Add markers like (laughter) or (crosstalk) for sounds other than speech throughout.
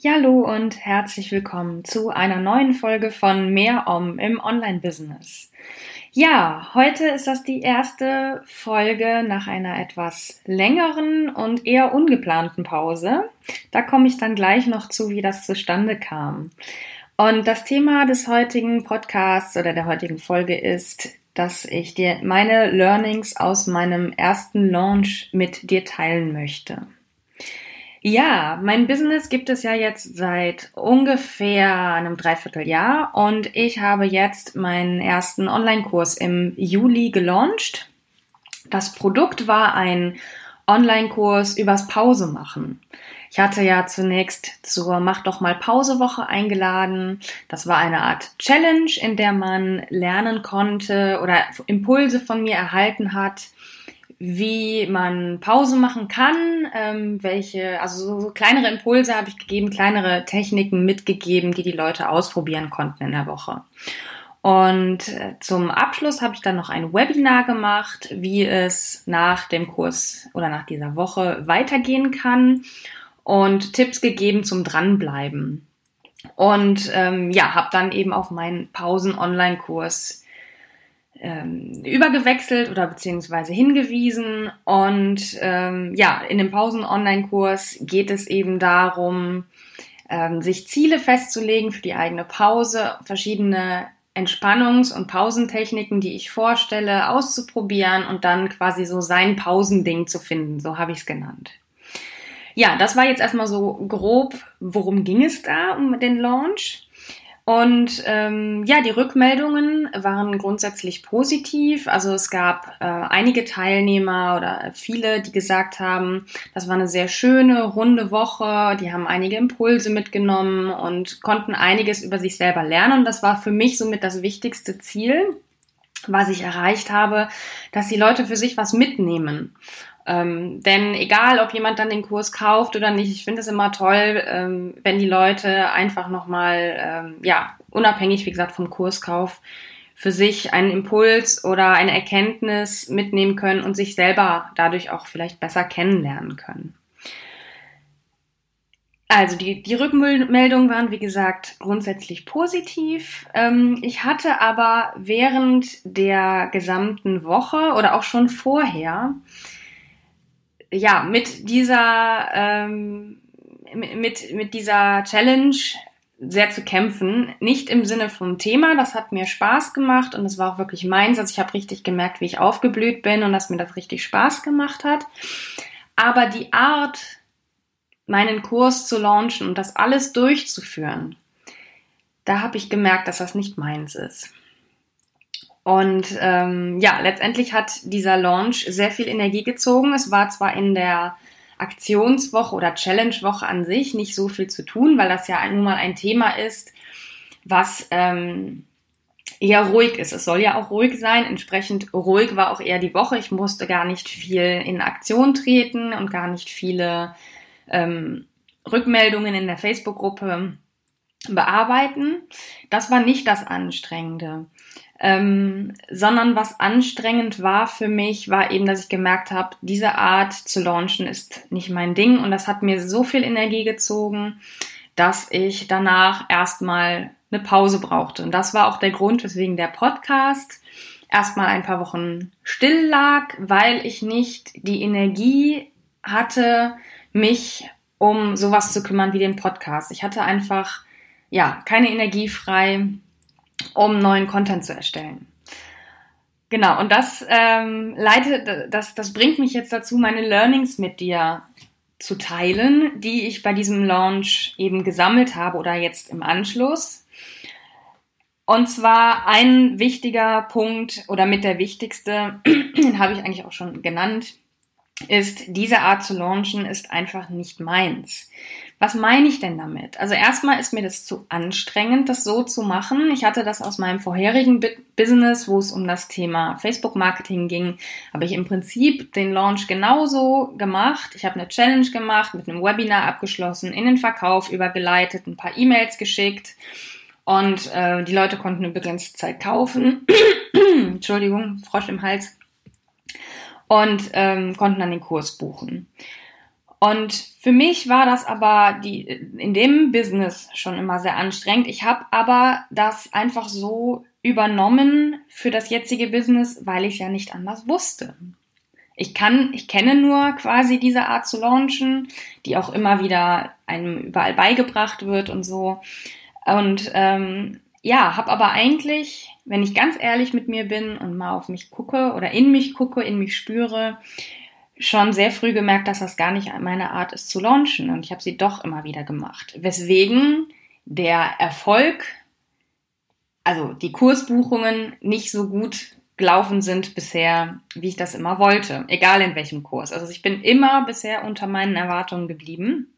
Ja, hallo und herzlich willkommen zu einer neuen Folge von Mehr Om im Online-Business. Ja, heute ist das die erste Folge nach einer etwas längeren und eher ungeplanten Pause. Da komme ich dann gleich noch zu, wie das zustande kam. Und das Thema des heutigen Podcasts oder der heutigen Folge ist, dass ich dir meine Learnings aus meinem ersten Launch mit dir teilen möchte. Ja, mein Business gibt es ja jetzt seit ungefähr einem Dreivierteljahr und ich habe jetzt meinen ersten Online-Kurs im Juli gelauncht. Das Produkt war ein Online-Kurs übers Pause machen. Ich hatte ja zunächst zur Mach doch mal Pausewoche eingeladen. Das war eine Art Challenge, in der man lernen konnte oder Impulse von mir erhalten hat, wie man Pause machen kann, ähm, welche, also so, kleinere Impulse habe ich gegeben, kleinere Techniken mitgegeben, die die Leute ausprobieren konnten in der Woche. Und äh, zum Abschluss habe ich dann noch ein Webinar gemacht, wie es nach dem Kurs oder nach dieser Woche weitergehen kann und Tipps gegeben zum Dranbleiben. Und ähm, ja, habe dann eben auf meinen Pausen-Online-Kurs ähm, übergewechselt oder beziehungsweise hingewiesen. Und ähm, ja, in dem Pausen-Online-Kurs geht es eben darum, ähm, sich Ziele festzulegen für die eigene Pause, verschiedene Entspannungs- und Pausentechniken, die ich vorstelle, auszuprobieren und dann quasi so sein Pausending zu finden. So habe ich es genannt. Ja, das war jetzt erstmal so grob, worum ging es da um den Launch. Und ähm, ja, die Rückmeldungen waren grundsätzlich positiv. Also es gab äh, einige Teilnehmer oder viele, die gesagt haben, das war eine sehr schöne, runde Woche. Die haben einige Impulse mitgenommen und konnten einiges über sich selber lernen. Und das war für mich somit das wichtigste Ziel, was ich erreicht habe, dass die Leute für sich was mitnehmen. Ähm, denn egal, ob jemand dann den Kurs kauft oder nicht, ich finde es immer toll, ähm, wenn die Leute einfach nochmal, ähm, ja, unabhängig, wie gesagt, vom Kurskauf, für sich einen Impuls oder eine Erkenntnis mitnehmen können und sich selber dadurch auch vielleicht besser kennenlernen können. Also die, die Rückmeldungen waren, wie gesagt, grundsätzlich positiv. Ähm, ich hatte aber während der gesamten Woche oder auch schon vorher ja, mit dieser, ähm, mit, mit dieser Challenge sehr zu kämpfen. Nicht im Sinne vom Thema, das hat mir Spaß gemacht und es war auch wirklich meins. Also ich habe richtig gemerkt, wie ich aufgeblüht bin und dass mir das richtig Spaß gemacht hat. Aber die Art, meinen Kurs zu launchen und das alles durchzuführen, da habe ich gemerkt, dass das nicht meins ist. Und ähm, ja, letztendlich hat dieser Launch sehr viel Energie gezogen. Es war zwar in der Aktionswoche oder Challenge-Woche an sich nicht so viel zu tun, weil das ja nun mal ein Thema ist, was ähm, eher ruhig ist. Es soll ja auch ruhig sein. Entsprechend ruhig war auch eher die Woche. Ich musste gar nicht viel in Aktion treten und gar nicht viele ähm, Rückmeldungen in der Facebook-Gruppe bearbeiten. Das war nicht das Anstrengende. Ähm, sondern was anstrengend war für mich, war eben, dass ich gemerkt habe, diese Art zu launchen ist nicht mein Ding und das hat mir so viel Energie gezogen, dass ich danach erstmal eine Pause brauchte. Und das war auch der Grund, weswegen der Podcast erstmal ein paar Wochen still lag, weil ich nicht die Energie hatte, mich um sowas zu kümmern wie den Podcast. Ich hatte einfach, ja, keine Energie frei, um neuen Content zu erstellen. Genau, und das ähm, leitet, das, das bringt mich jetzt dazu, meine Learnings mit dir zu teilen, die ich bei diesem Launch eben gesammelt habe oder jetzt im Anschluss. Und zwar ein wichtiger Punkt oder mit der wichtigste, (clears throat) den habe ich eigentlich auch schon genannt, ist, diese Art zu launchen ist einfach nicht meins. Was meine ich denn damit? Also erstmal ist mir das zu anstrengend, das so zu machen. Ich hatte das aus meinem vorherigen Business, wo es um das Thema Facebook-Marketing ging, habe ich im Prinzip den Launch genauso gemacht. Ich habe eine Challenge gemacht, mit einem Webinar abgeschlossen, in den Verkauf übergeleitet, ein paar E-Mails geschickt und äh, die Leute konnten eine begrenzte Zeit kaufen. (clears throat) Entschuldigung, Frosch im Hals. Und ähm, konnten dann den Kurs buchen. Und für mich war das aber die, in dem Business schon immer sehr anstrengend. Ich habe aber das einfach so übernommen für das jetzige Business, weil ich ja nicht anders wusste. Ich kann, ich kenne nur quasi diese Art zu launchen, die auch immer wieder einem überall beigebracht wird und so. Und ähm, ja, habe aber eigentlich, wenn ich ganz ehrlich mit mir bin und mal auf mich gucke oder in mich gucke, in mich spüre, schon sehr früh gemerkt, dass das gar nicht meine Art ist zu launchen. Und ich habe sie doch immer wieder gemacht. Weswegen der Erfolg, also die Kursbuchungen nicht so gut gelaufen sind bisher, wie ich das immer wollte. Egal in welchem Kurs. Also ich bin immer bisher unter meinen Erwartungen geblieben.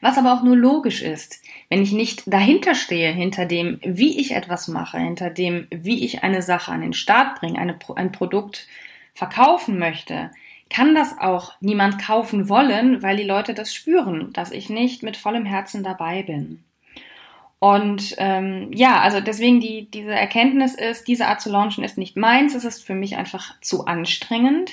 Was aber auch nur logisch ist, wenn ich nicht dahinter stehe, hinter dem, wie ich etwas mache, hinter dem, wie ich eine Sache an den Start bringe, eine, ein Produkt verkaufen möchte, kann das auch niemand kaufen wollen, weil die Leute das spüren, dass ich nicht mit vollem Herzen dabei bin. Und ähm, ja, also deswegen die, diese Erkenntnis ist, diese Art zu launchen ist nicht meins, es ist für mich einfach zu anstrengend.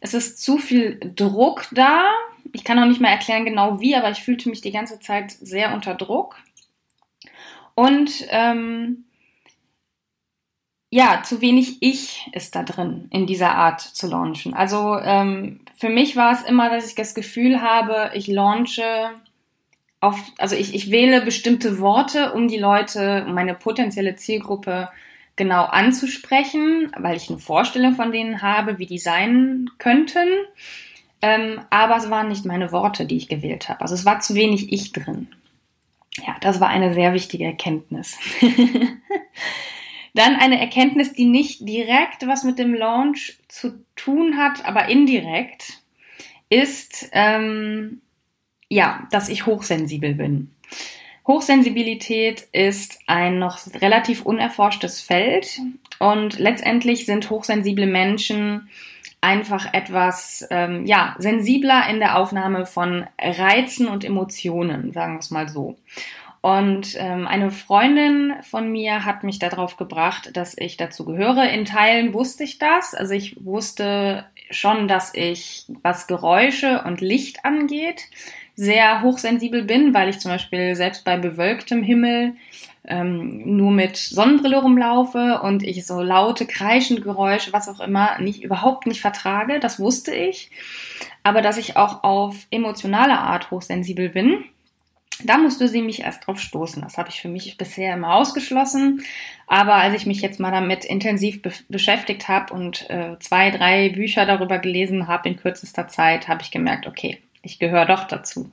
Es ist zu viel Druck da. Ich kann auch nicht mehr erklären genau wie, aber ich fühlte mich die ganze Zeit sehr unter Druck. Und ähm, ja, zu wenig Ich ist da drin, in dieser Art zu launchen. Also ähm, für mich war es immer, dass ich das Gefühl habe, ich launche auf, also ich, ich wähle bestimmte Worte, um die Leute, um meine potenzielle Zielgruppe genau anzusprechen, weil ich eine Vorstellung von denen habe, wie die sein könnten. Ähm, aber es waren nicht meine Worte, die ich gewählt habe. Also es war zu wenig Ich drin. Ja, das war eine sehr wichtige Erkenntnis. (laughs) Dann eine Erkenntnis, die nicht direkt was mit dem Launch zu tun hat, aber indirekt, ist, ähm, ja, dass ich hochsensibel bin. Hochsensibilität ist ein noch relativ unerforschtes Feld und letztendlich sind hochsensible Menschen einfach etwas ähm, ja sensibler in der Aufnahme von Reizen und Emotionen, sagen wir es mal so. Und ähm, eine Freundin von mir hat mich darauf gebracht, dass ich dazu gehöre. In Teilen wusste ich das. Also ich wusste schon, dass ich, was Geräusche und Licht angeht, sehr hochsensibel bin, weil ich zum Beispiel selbst bei bewölktem Himmel ähm, nur mit Sonnenbrille rumlaufe und ich so laute, kreischende Geräusche, was auch immer, nicht überhaupt nicht vertrage. Das wusste ich. Aber dass ich auch auf emotionale Art hochsensibel bin, da musste sie mich erst drauf stoßen. Das habe ich für mich bisher immer ausgeschlossen. Aber als ich mich jetzt mal damit intensiv be beschäftigt habe und äh, zwei, drei Bücher darüber gelesen habe in kürzester Zeit, habe ich gemerkt, okay, ich gehöre doch dazu.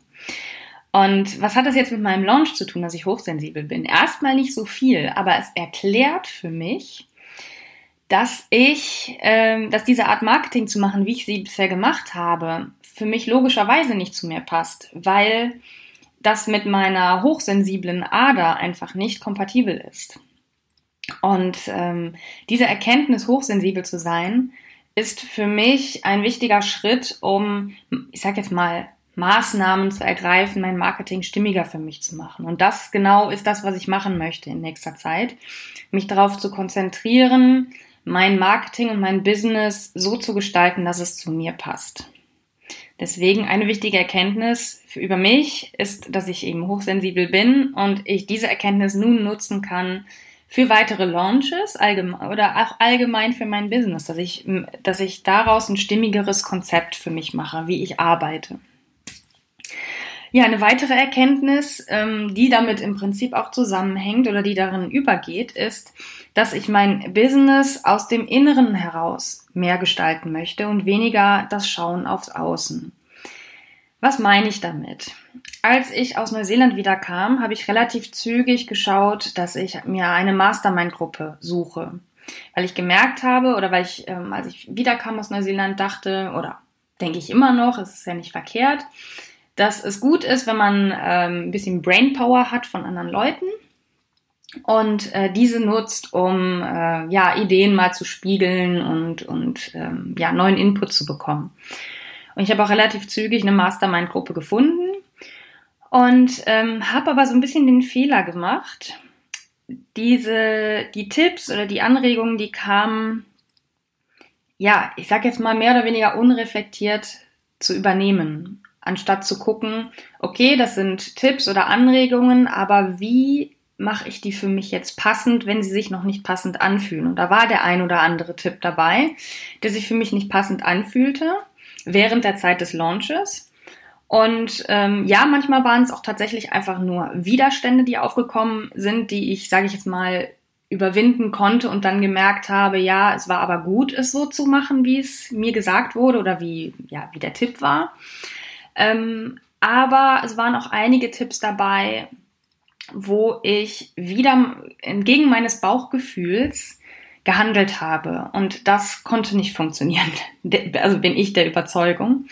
Und was hat das jetzt mit meinem Launch zu tun, dass ich hochsensibel bin? Erstmal nicht so viel, aber es erklärt für mich, dass ich, äh, dass diese Art Marketing zu machen, wie ich sie bisher gemacht habe, für mich logischerweise nicht zu mir passt, weil das mit meiner hochsensiblen Ader einfach nicht kompatibel ist. Und ähm, diese Erkenntnis, hochsensibel zu sein, ist für mich ein wichtiger Schritt, um, ich sag jetzt mal, Maßnahmen zu ergreifen, mein Marketing stimmiger für mich zu machen. Und das genau ist das, was ich machen möchte in nächster Zeit. Mich darauf zu konzentrieren, mein Marketing und mein Business so zu gestalten, dass es zu mir passt. Deswegen eine wichtige Erkenntnis über mich ist, dass ich eben hochsensibel bin und ich diese Erkenntnis nun nutzen kann für weitere Launches allgemein, oder auch allgemein für mein Business, dass ich, dass ich daraus ein stimmigeres Konzept für mich mache, wie ich arbeite. Ja, eine weitere Erkenntnis, ähm, die damit im Prinzip auch zusammenhängt oder die darin übergeht, ist, dass ich mein Business aus dem Inneren heraus mehr gestalten möchte und weniger das Schauen aufs Außen. Was meine ich damit? Als ich aus Neuseeland wiederkam, habe ich relativ zügig geschaut, dass ich mir eine Mastermind-Gruppe suche. Weil ich gemerkt habe oder weil ich, ähm, als ich wiederkam aus Neuseeland, dachte, oder denke ich immer noch, es ist ja nicht verkehrt, dass es gut ist, wenn man ähm, ein bisschen Brainpower hat von anderen Leuten und äh, diese nutzt, um äh, ja Ideen mal zu spiegeln und und ähm, ja neuen Input zu bekommen. Und ich habe auch relativ zügig eine Mastermind-Gruppe gefunden und ähm, habe aber so ein bisschen den Fehler gemacht. Diese die Tipps oder die Anregungen, die kamen ja, ich sag jetzt mal mehr oder weniger unreflektiert zu übernehmen, anstatt zu gucken, okay, das sind Tipps oder Anregungen, aber wie mache ich die für mich jetzt passend, wenn sie sich noch nicht passend anfühlen. Und da war der ein oder andere Tipp dabei, der sich für mich nicht passend anfühlte während der Zeit des Launches. Und ähm, ja, manchmal waren es auch tatsächlich einfach nur Widerstände, die aufgekommen sind, die ich, sage ich jetzt mal, überwinden konnte und dann gemerkt habe, ja, es war aber gut, es so zu machen, wie es mir gesagt wurde oder wie, ja, wie der Tipp war. Ähm, aber es waren auch einige Tipps dabei, wo ich wieder entgegen meines Bauchgefühls gehandelt habe. Und das konnte nicht funktionieren. (laughs) Also bin ich der Überzeugung.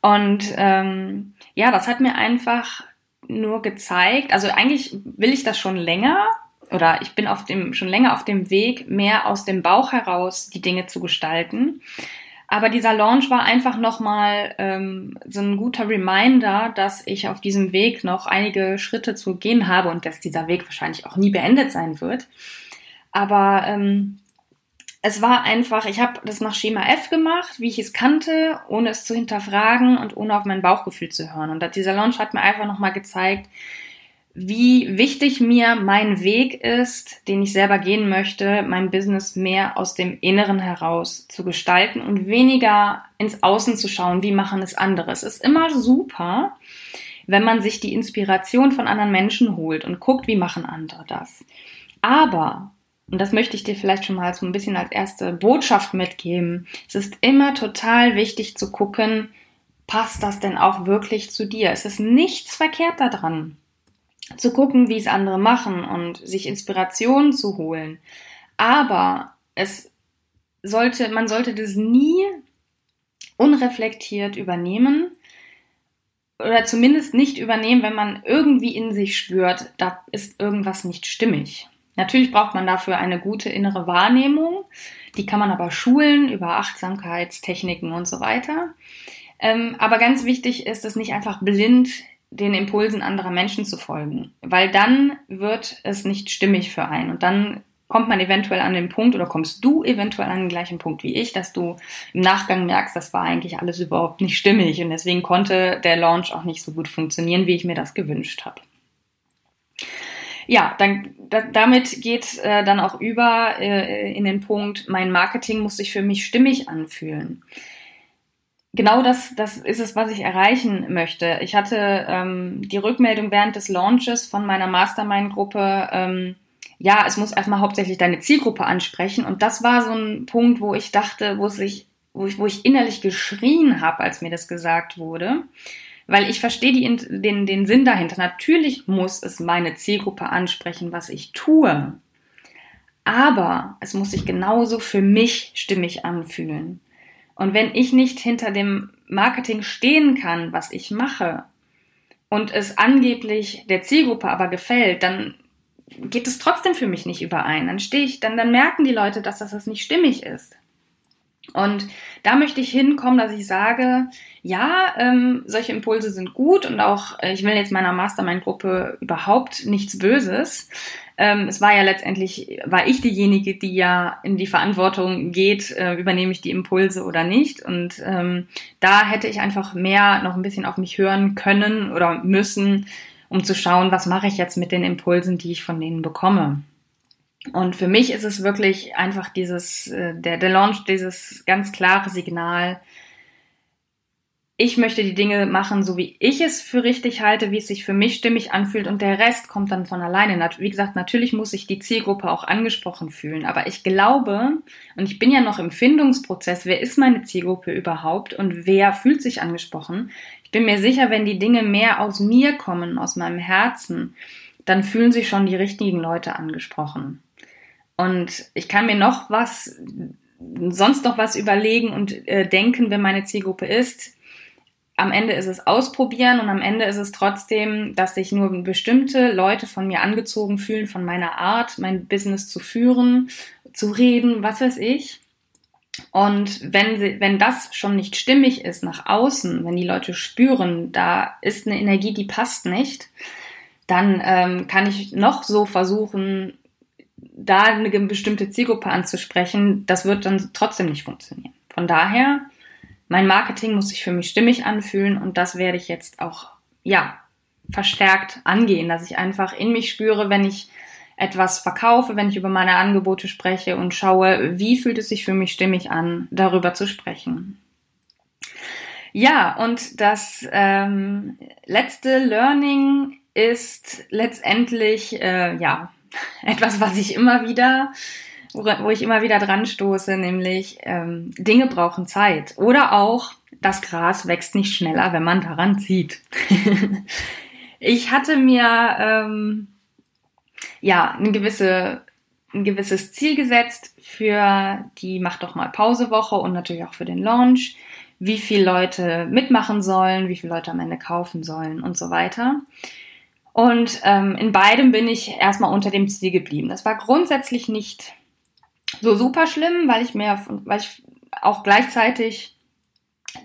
Und ähm, ja, das hat mir einfach nur gezeigt, also eigentlich will ich das schon länger oder ich bin auf dem, schon länger auf dem Weg, mehr aus dem Bauch heraus die Dinge zu gestalten. Aber dieser Launch war einfach nochmal ähm, so ein guter Reminder, dass ich auf diesem Weg noch einige Schritte zu gehen habe und dass dieser Weg wahrscheinlich auch nie beendet sein wird. Aber ähm, es war einfach, ich habe das nach Schema F gemacht, wie ich es kannte, ohne es zu hinterfragen und ohne auf mein Bauchgefühl zu hören. Und dieser Launch hat mir einfach nochmal gezeigt, wie wichtig mir mein Weg ist, den ich selber gehen möchte, mein Business mehr aus dem Inneren heraus zu gestalten und weniger ins Außen zu schauen, wie machen es andere. Es ist immer super, wenn man sich die Inspiration von anderen Menschen holt und guckt, wie machen andere das. Aber, und das möchte ich dir vielleicht schon mal so ein bisschen als erste Botschaft mitgeben, es ist immer total wichtig zu gucken, passt das denn auch wirklich zu dir? Es ist nichts verkehrt daran, zu gucken, wie es andere machen und sich Inspiration zu holen. Aber es sollte, man sollte das nie unreflektiert übernehmen oder zumindest nicht übernehmen, wenn man irgendwie in sich spürt, da ist irgendwas nicht stimmig. Natürlich braucht man dafür eine gute innere Wahrnehmung, die kann man aber schulen über Achtsamkeitstechniken und so weiter. Ähm, aber ganz wichtig ist es nicht einfach blind den Impulsen anderer Menschen zu folgen, weil dann wird es nicht stimmig für einen. Und dann kommt man eventuell an den Punkt oder kommst du eventuell an den gleichen Punkt wie ich, dass du im Nachgang merkst, das war eigentlich alles überhaupt nicht stimmig. Und deswegen konnte der Launch auch nicht so gut funktionieren, wie ich mir das gewünscht habe. Ja, dann da, damit geht äh, dann auch über äh, in den Punkt, mein Marketing muss sich für mich stimmig anfühlen genau das, das ist es, was ich erreichen möchte. Ich hatte ähm, die Rückmeldung während des Launches von meiner Mastermind-Gruppe, ähm, ja, es muss erstmal hauptsächlich deine Zielgruppe ansprechen. Und das war so ein Punkt, wo ich dachte, wo sich, wo ich, wo ich innerlich geschrien habe, als mir das gesagt wurde. Weil ich verstehe die, den, den Sinn dahinter. Natürlich muss es meine Zielgruppe ansprechen, was ich tue. Aber es muss sich genauso für mich stimmig anfühlen. Und wenn ich nicht hinter dem Marketing stehen kann, was ich mache, und es angeblich der Zielgruppe aber gefällt, dann geht es trotzdem für mich nicht überein. Dann stehe ich, dann, dann merken die Leute, dass das nicht stimmig ist. Und da möchte ich hinkommen, dass ich sage, ja, ähm, solche Impulse sind gut und auch, äh, ich will jetzt meiner Mastermind-Gruppe überhaupt nichts Böses. Ähm, es war ja letztendlich, war ich diejenige, die ja in die Verantwortung geht, äh, übernehme ich die Impulse oder nicht. Und ähm, da hätte ich einfach mehr noch ein bisschen auf mich hören können oder müssen, um zu schauen, was mache ich jetzt mit den Impulsen, die ich von denen bekomme. Und für mich ist es wirklich einfach dieses, äh, der, der Launch, dieses ganz klare Signal, ich möchte die Dinge machen, so wie ich es für richtig halte, wie es sich für mich stimmig anfühlt und der Rest kommt dann von alleine. Wie gesagt, natürlich muss sich die Zielgruppe auch angesprochen fühlen, aber ich glaube, und ich bin ja noch im Findungsprozess, wer ist meine Zielgruppe überhaupt und wer fühlt sich angesprochen? Ich bin mir sicher, wenn die Dinge mehr aus mir kommen, aus meinem Herzen, dann fühlen sich schon die richtigen Leute angesprochen. Und ich kann mir noch was, sonst noch was überlegen und äh, denken, wenn meine Zielgruppe ist am Ende ist es ausprobieren und am Ende ist es trotzdem, dass sich nur bestimmte Leute von mir angezogen fühlen, von meiner Art, mein Business zu führen, zu reden, was weiß ich. Und wenn, sie, wenn das schon nicht stimmig ist nach außen, wenn die Leute spüren, da ist eine Energie, die passt nicht, dann ähm, kann ich noch so versuchen, da eine bestimmte Zielgruppe anzusprechen. Das wird dann trotzdem nicht funktionieren. Von daher, mein Marketing muss sich für mich stimmig anfühlen und das werde ich jetzt auch, ja, verstärkt angehen, dass ich einfach in mich spüre, wenn ich etwas verkaufe, wenn ich über meine Angebote spreche und schaue, wie fühlt es sich für mich stimmig an, darüber zu sprechen. Ja, und das ähm, letzte Learning ist letztendlich äh, ja (laughs) etwas, was ich immer wieder, wo ich immer wieder dran stoße, nämlich ähm, Dinge brauchen Zeit oder auch das Gras wächst nicht schneller, wenn man daran zieht. (laughs) ich hatte mir ähm, ja, eine gewisse, ein gewisses Ziel gesetzt für die Mach doch mal Pausewoche und natürlich auch für den Launch, wie viele Leute mitmachen sollen, wie viele Leute am Ende kaufen sollen und so weiter. Und ähm, in beidem bin ich erstmal unter dem Ziel geblieben. Das war grundsätzlich nicht so super schlimm, weil ich mir, weil ich auch gleichzeitig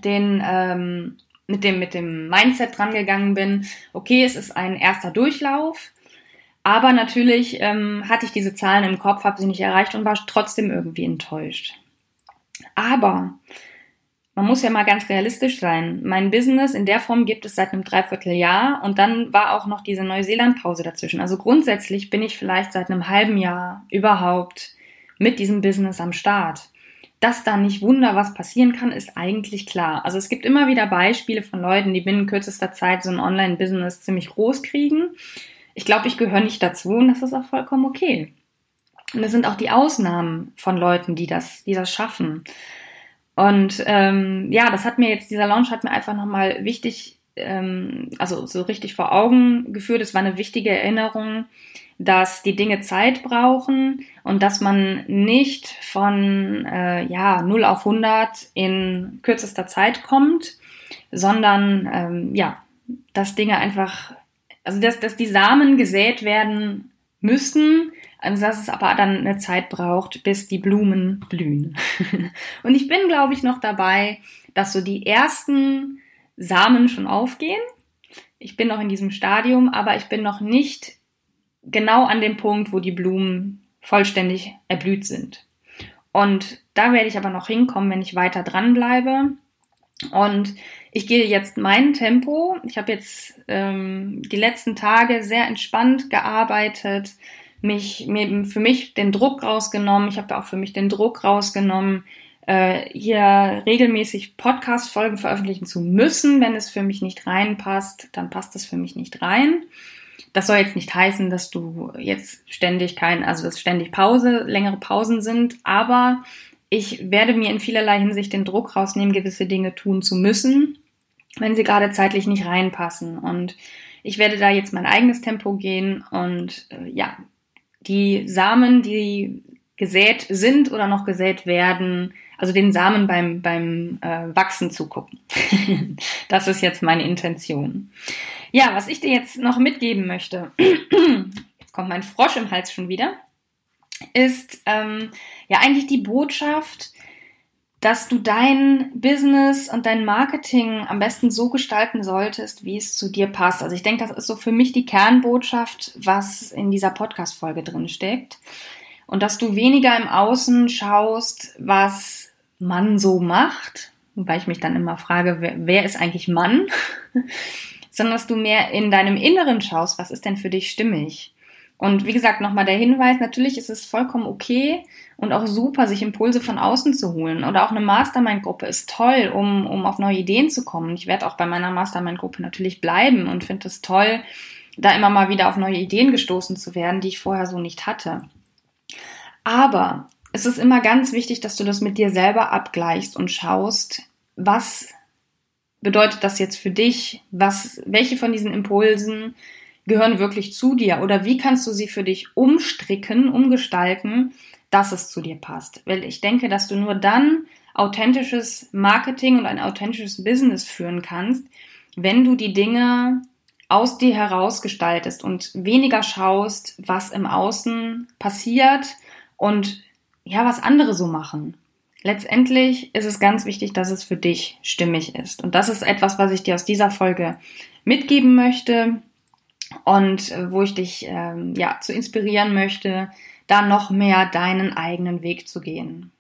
den ähm, mit dem mit dem Mindset dran gegangen bin. Okay, es ist ein erster Durchlauf. Aber natürlich ähm, hatte ich diese Zahlen im Kopf, habe sie nicht erreicht und war trotzdem irgendwie enttäuscht. Aber man muss ja mal ganz realistisch sein. Mein Business in der Form gibt es seit einem Dreivierteljahr und dann war auch noch diese Neuseeland-Pause dazwischen. Also grundsätzlich bin ich vielleicht seit einem halben Jahr überhaupt mit diesem Business am Start. Dass da nicht wunder was passieren kann, ist eigentlich klar. Also es gibt immer wieder Beispiele von Leuten, die binnen kürzester Zeit so ein Online-Business ziemlich groß kriegen ich glaube, ich gehöre nicht dazu und das ist auch vollkommen okay. Und es sind auch die Ausnahmen von Leuten, die das, die das schaffen. Und ähm, ja, das hat mir jetzt, dieser Launch hat mir einfach nochmal wichtig, ähm, also so richtig vor Augen geführt. Es war eine wichtige Erinnerung, dass die Dinge Zeit brauchen und dass man nicht von äh, ja, 0 auf 100 in kürzester Zeit kommt, sondern ähm, ja, dass Dinge einfach also dass, dass die Samen gesät werden müssen, also dass es aber dann eine Zeit braucht, bis die Blumen blühen. (laughs) Und ich bin, glaube ich, noch dabei, dass so die ersten Samen schon aufgehen. Ich bin noch in diesem Stadium, aber ich bin noch nicht genau an dem Punkt, wo die Blumen vollständig erblüht sind. Und da werde ich aber noch hinkommen, wenn ich weiter dranbleibe. Und ich gehe jetzt mein Tempo. Ich habe jetzt ähm, die letzten Tage sehr entspannt gearbeitet, mich mir für mich den Druck rausgenommen. Ich habe auch für mich den Druck rausgenommen, äh, hier regelmäßig Podcast-Folgen veröffentlichen zu müssen. Wenn es für mich nicht reinpasst, dann passt es für mich nicht rein. Das soll jetzt nicht heißen, dass du jetzt ständig kein, also dass ständig Pause, längere Pausen sind, aber ich werde mir in vielerlei Hinsicht den Druck rausnehmen, gewisse Dinge tun zu müssen, wenn sie gerade zeitlich nicht reinpassen. Und ich werde da jetzt mein eigenes Tempo gehen und äh, ja, die Samen, die gesät sind oder noch gesät werden, also den Samen beim, beim äh, Wachsen zugucken. (laughs) das ist jetzt meine Intention. Ja, was ich dir jetzt noch mitgeben möchte, (clears throat) jetzt kommt mein Frosch im Hals schon wieder, ist ähm, ja eigentlich die Botschaft, dass du dein Business und dein Marketing am besten so gestalten solltest, wie es zu dir passt. Also ich denke, das ist so für mich die Kernbotschaft, was in dieser Podcast-Folge drin steckt. Und dass du weniger im Außen schaust, was man so macht, wobei ich mich dann immer frage, wer, wer ist eigentlich Mann? (laughs) sondern dass du mehr in deinem Inneren schaust, was ist denn für dich stimmig? Und wie gesagt, nochmal der Hinweis, natürlich ist es vollkommen okay und auch super, sich Impulse von außen zu holen. Oder auch eine Mastermind-Gruppe ist toll, um, um auf neue Ideen zu kommen. Ich werde auch bei meiner Mastermind-Gruppe natürlich bleiben und finde es toll, da immer mal wieder auf neue Ideen gestoßen zu werden, die ich vorher so nicht hatte. Aber es ist immer ganz wichtig, dass du das mit dir selber abgleichst und schaust, was bedeutet das jetzt für dich? Was, welche von diesen Impulsen gehören wirklich zu dir oder wie kannst du sie für dich umstricken, umgestalten, dass es zu dir passt. Weil ich denke, dass du nur dann authentisches Marketing und ein authentisches Business führen kannst, wenn du die Dinge aus dir heraus gestaltest und weniger schaust, was im Außen passiert und ja, was andere so machen. Letztendlich ist es ganz wichtig, dass es für dich stimmig ist. Und das ist etwas, was ich dir aus dieser Folge mitgeben möchte und äh, wo ich dich ähm, ja zu inspirieren möchte, da noch mehr deinen eigenen Weg zu gehen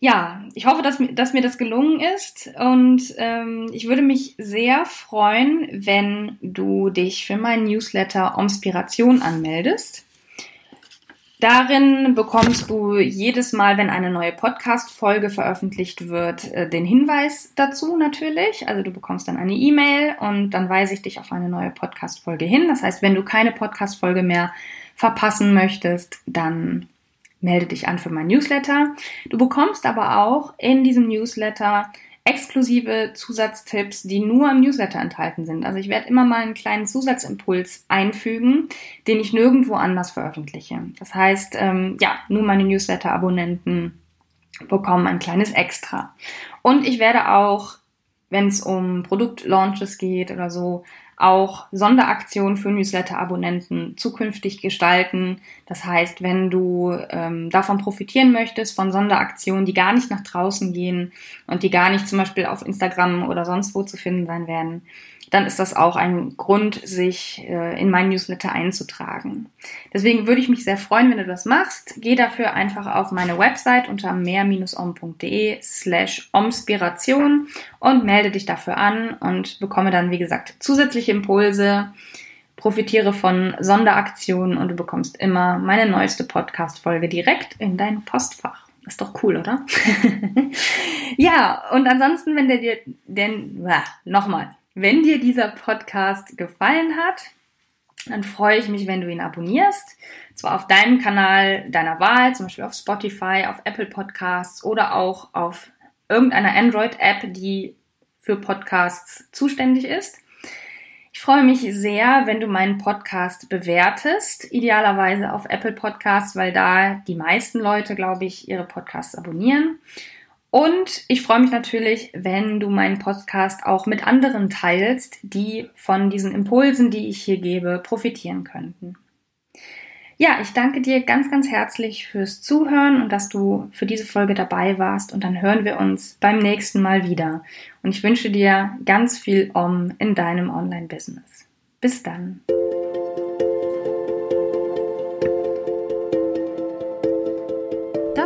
ja, ich hoffe, dass, dass mir das gelungen ist und ähm, ich würde mich sehr freuen, wenn du dich für meinen Newsletter Omspiration anmeldest. Darin bekommst du jedes Mal, wenn eine neue Podcast-Folge veröffentlicht wird, äh, den Hinweis dazu natürlich. Also du bekommst dann eine E-Mail und dann weise ich dich auf eine neue Podcast-Folge hin. Das heißt, wenn du keine Podcast-Folge mehr verpassen möchtest, dann melde dich an für mein Newsletter. Du bekommst aber auch in diesem Newsletter exklusive Zusatztipps, die nur im Newsletter enthalten sind. Also ich werde immer mal einen kleinen Zusatzimpuls einfügen, den ich nirgendwo anders veröffentliche. Das heißt, ähm, ja, nur meine Newsletter-Abonnenten bekommen ein kleines Extra. Und ich werde auch, wenn es um Produktlaunches geht oder so, auch Sonderaktionen für Newsletter-Abonnenten zukünftig gestalten. Das heißt, wenn du ähm, davon profitieren möchtest, von Sonderaktionen, die gar nicht nach draußen gehen und die gar nicht zum Beispiel auf Instagram oder sonst wo zu finden sein werden, dann ist das auch ein Grund, sich äh, in meinen Newsletter einzutragen. Deswegen würde ich mich sehr freuen, wenn du das machst. Geh dafür einfach auf meine Website unter mehr-om.de slash omspiration und melde dich dafür an und bekomme dann, wie gesagt, zusätzliche Impulse, profitiere von Sonderaktionen und du bekommst immer meine neueste Podcast-Folge direkt in dein Postfach. Ist doch cool, oder? (laughs) ja, und ansonsten, wenn der dir, denn, nochmal, wenn dir dieser Podcast gefallen hat, dann freue ich mich, wenn du ihn abonnierst. Zwar auf deinem Kanal deiner Wahl, zum Beispiel auf Spotify, auf Apple Podcasts oder auch auf irgendeiner Android-App, die für Podcasts zuständig ist. Ich freue mich sehr, wenn du meinen Podcast bewertest, idealerweise auf Apple Podcasts, weil da die meisten Leute, glaube ich, ihre Podcasts abonnieren. Und ich freue mich natürlich, wenn du meinen Podcast auch mit anderen teilst, die von diesen Impulsen, die ich hier gebe, profitieren könnten. Ja, ich danke dir ganz, ganz herzlich fürs Zuhören und dass du für diese Folge dabei warst. Und dann hören wir uns beim nächsten Mal wieder. Und ich wünsche dir ganz viel Om in deinem Online-Business. Bis dann.